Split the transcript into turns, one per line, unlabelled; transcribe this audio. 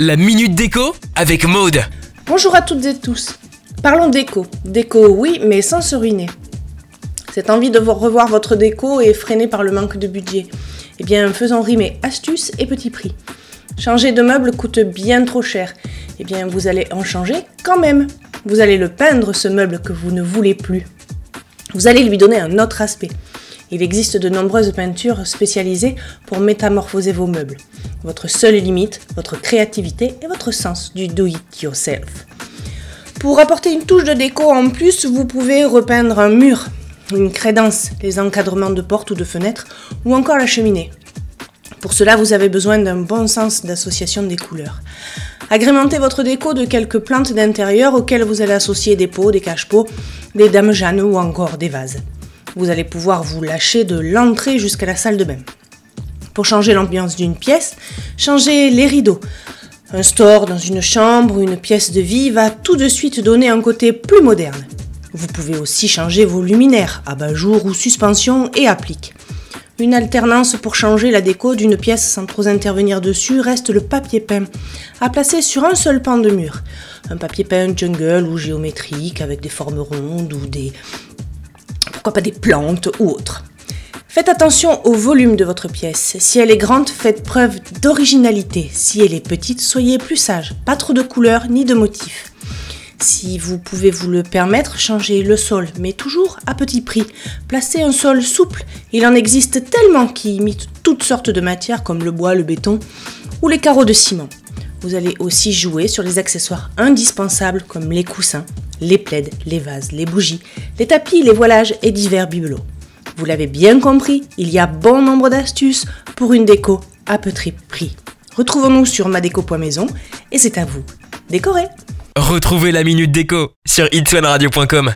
La minute déco avec Maude.
Bonjour à toutes et tous. Parlons déco. Déco, oui, mais sans se ruiner. Cette envie de revoir votre déco est freinée par le manque de budget. Eh bien, faisons rimer astuces et petit prix. Changer de meuble coûte bien trop cher. Eh bien, vous allez en changer quand même. Vous allez le peindre, ce meuble que vous ne voulez plus. Vous allez lui donner un autre aspect. Il existe de nombreuses peintures spécialisées pour métamorphoser vos meubles. Votre seule limite, votre créativité et votre sens du do-it-yourself. Pour apporter une touche de déco en plus, vous pouvez repeindre un mur, une crédence, les encadrements de portes ou de fenêtres, ou encore la cheminée. Pour cela, vous avez besoin d'un bon sens d'association des couleurs. Agrémentez votre déco de quelques plantes d'intérieur auxquelles vous allez associer des pots, des cache-pots, des dames Jeanne ou encore des vases vous allez pouvoir vous lâcher de l'entrée jusqu'à la salle de bain. Pour changer l'ambiance d'une pièce, changez les rideaux. Un store dans une chambre ou une pièce de vie va tout de suite donner un côté plus moderne. Vous pouvez aussi changer vos luminaires, abat-jour ou suspension et applique. Une alternance pour changer la déco d'une pièce sans trop intervenir dessus reste le papier peint, à placer sur un seul pan de mur. Un papier peint jungle ou géométrique avec des formes rondes ou des pas des plantes ou autres. Faites attention au volume de votre pièce. Si elle est grande, faites preuve d'originalité. Si elle est petite, soyez plus sage. Pas trop de couleurs ni de motifs. Si vous pouvez vous le permettre, changez le sol, mais toujours à petit prix. Placez un sol souple. Il en existe tellement qui imitent toutes sortes de matières comme le bois, le béton ou les carreaux de ciment. Vous allez aussi jouer sur les accessoires indispensables comme les coussins, les plaides, les vases, les bougies, les tapis, les voilages et divers bibelots. Vous l'avez bien compris, il y a bon nombre d'astuces pour une déco à petit prix. Retrouvons-nous sur madeco.maison et c'est à vous. Décorez
Retrouvez la Minute Déco sur itswanradio.com.